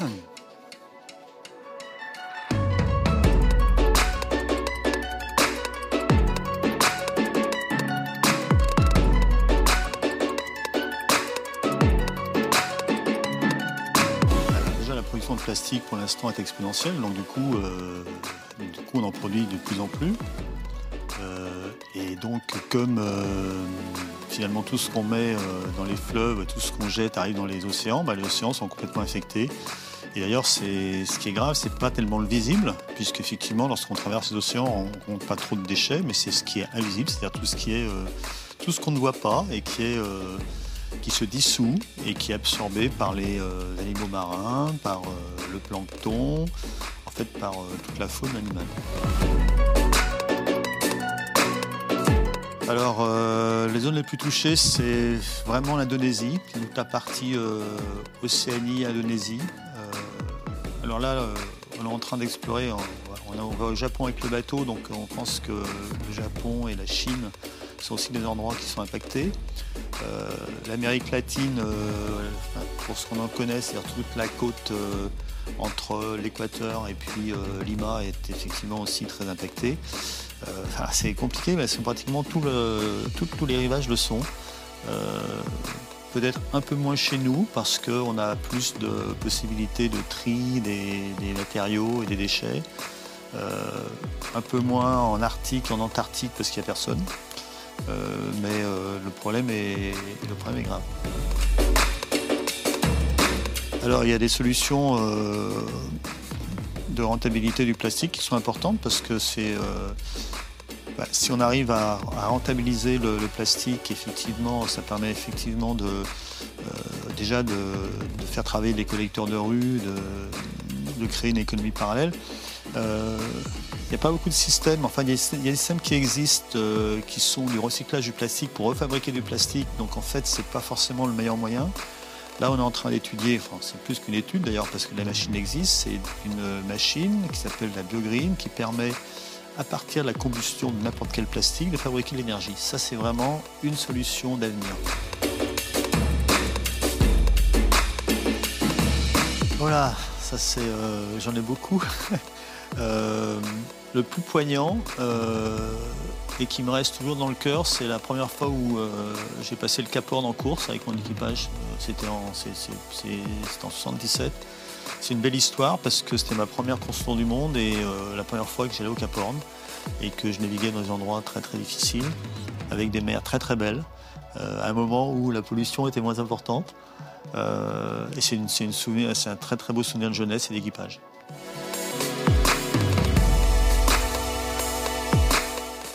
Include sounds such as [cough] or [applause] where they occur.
La production de plastique pour l'instant est exponentielle, donc du coup, euh, du coup on en produit de plus en plus. Euh, et donc, comme euh, finalement tout ce qu'on met dans les fleuves, tout ce qu'on jette arrive dans les océans, bah, les océans sont complètement infectés. Et d'ailleurs, ce qui est grave, c'est pas tellement le visible, puisque effectivement, lorsqu'on traverse les océans, on compte pas trop de déchets, mais c'est ce qui est invisible, c'est-à-dire tout ce euh, qu'on ne voit pas et qui est euh, qui se dissout et qui est absorbé par les euh, animaux marins, par le plancton, en fait par toute la faune animale. Alors, euh, les zones les plus touchées, c'est vraiment l'Indonésie, toute la partie euh, Océanie, Indonésie. Euh, alors là, euh, on est en train d'explorer, on, on, va au Japon avec le bateau, donc on pense que le Japon et la Chine sont aussi des endroits qui sont impactés. L'Amérique latine, pour ce qu'on en connaît, c'est-à-dire toute la côte entre l'Équateur et puis Lima est effectivement aussi très impactée. Euh, c'est compliqué, mais c'est pratiquement tous les rivages le sont. Euh, Peut-être un peu moins chez nous parce qu'on a plus de possibilités de tri des, matériaux et des déchets. Euh, un peu moins en Arctique, en Antarctique parce qu'il n'y a personne. Mais le, problème est, le problème est grave. Alors il y a des solutions de rentabilité du plastique qui sont importantes parce que c'est euh, bah, si on arrive à, rentabiliser le, plastique, effectivement, ça permet effectivement de euh, déjà de, faire travailler les collecteurs de rue, de, créer une économie parallèle. Euh, il n'y a pas beaucoup de systèmes, enfin il y a, des systèmes qui existent euh, qui sont du recyclage du plastique pour refabriquer du plastique, donc en fait c'est pas forcément le meilleur moyen. Là, on est en train d'étudier, c'est plus qu'une étude d'ailleurs, parce que la machine existe. C'est une machine qui s'appelle la BioGreen, qui permet, à partir de la combustion de n'importe quel plastique, de fabriquer de l'énergie. Ça, c'est vraiment une solution d'avenir. Voilà, ça c'est, euh, j'en ai beaucoup. [laughs] Euh, le plus poignant euh, et qui me reste toujours dans le cœur, c'est la première fois où euh, j'ai passé le Cap Horn en course avec mon équipage. C'était en, en 77. C'est une belle histoire parce que c'était ma première course tour du monde et la première fois que j'allais au Cap Horn et que je naviguais dans des endroits très très difficiles avec des mers très très belles à un moment où la pollution était moins importante. Et c'est un très très beau souvenir de jeunesse et d'équipage.